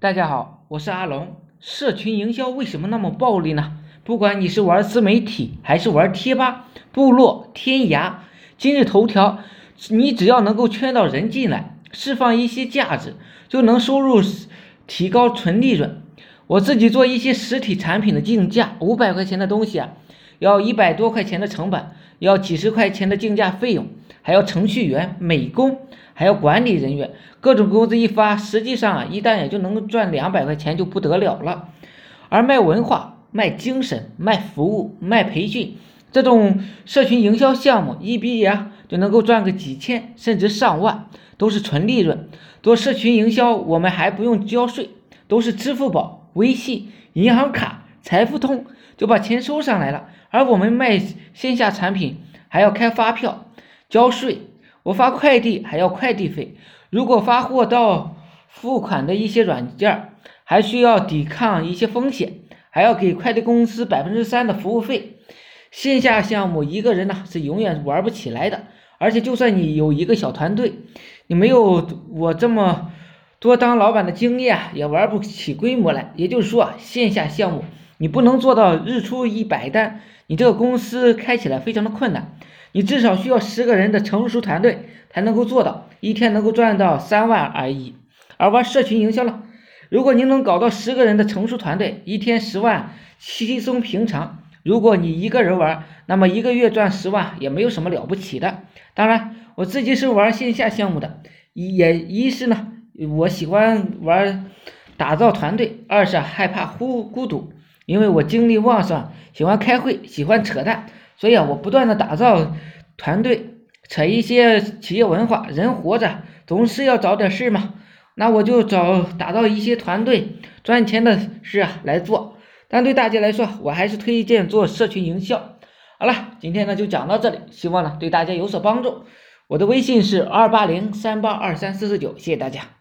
大家好，我是阿龙。社群营销为什么那么暴利呢？不管你是玩自媒体，还是玩贴吧、部落、天涯、今日头条，你只要能够圈到人进来，释放一些价值，就能收入提高纯利润。我自己做一些实体产品的竞价，五百块钱的东西啊，要一百多块钱的成本，要几十块钱的竞价费用，还要程序员、美工。还要管理人员，各种工资一发，实际上啊，一单也就能赚两百块钱，就不得了了。而卖文化、卖精神、卖服务、卖培训这种社群营销项目，一毕业就能够赚个几千甚至上万，都是纯利润。做社群营销，我们还不用交税，都是支付宝、微信、银行卡、财付通就把钱收上来了。而我们卖线下产品，还要开发票、交税。我发快递还要快递费，如果发货到付款的一些软件，还需要抵抗一些风险，还要给快递公司百分之三的服务费。线下项目一个人呢是永远玩不起来的，而且就算你有一个小团队，你没有我这么多当老板的经验，也玩不起规模来。也就是说，线下项目你不能做到日出一百单，你这个公司开起来非常的困难。你至少需要十个人的成熟团队才能够做到一天能够赚到三万而已。而玩社群营销了，如果您能搞到十个人的成熟团队，一天十万稀松平常。如果你一个人玩，那么一个月赚十万也没有什么了不起的。当然，我自己是玩线下项目的，也一是呢，我喜欢玩打造团队；二是害怕孤孤独，因为我精力旺盛，喜欢开会，喜欢扯淡。所以啊，我不断的打造团队，扯一些企业文化。人活着总是要找点事嘛，那我就找打造一些团队赚钱的事啊来做。但对大家来说，我还是推荐做社群营销。好了，今天呢就讲到这里，希望呢对大家有所帮助。我的微信是二八零三八二三四四九，谢谢大家。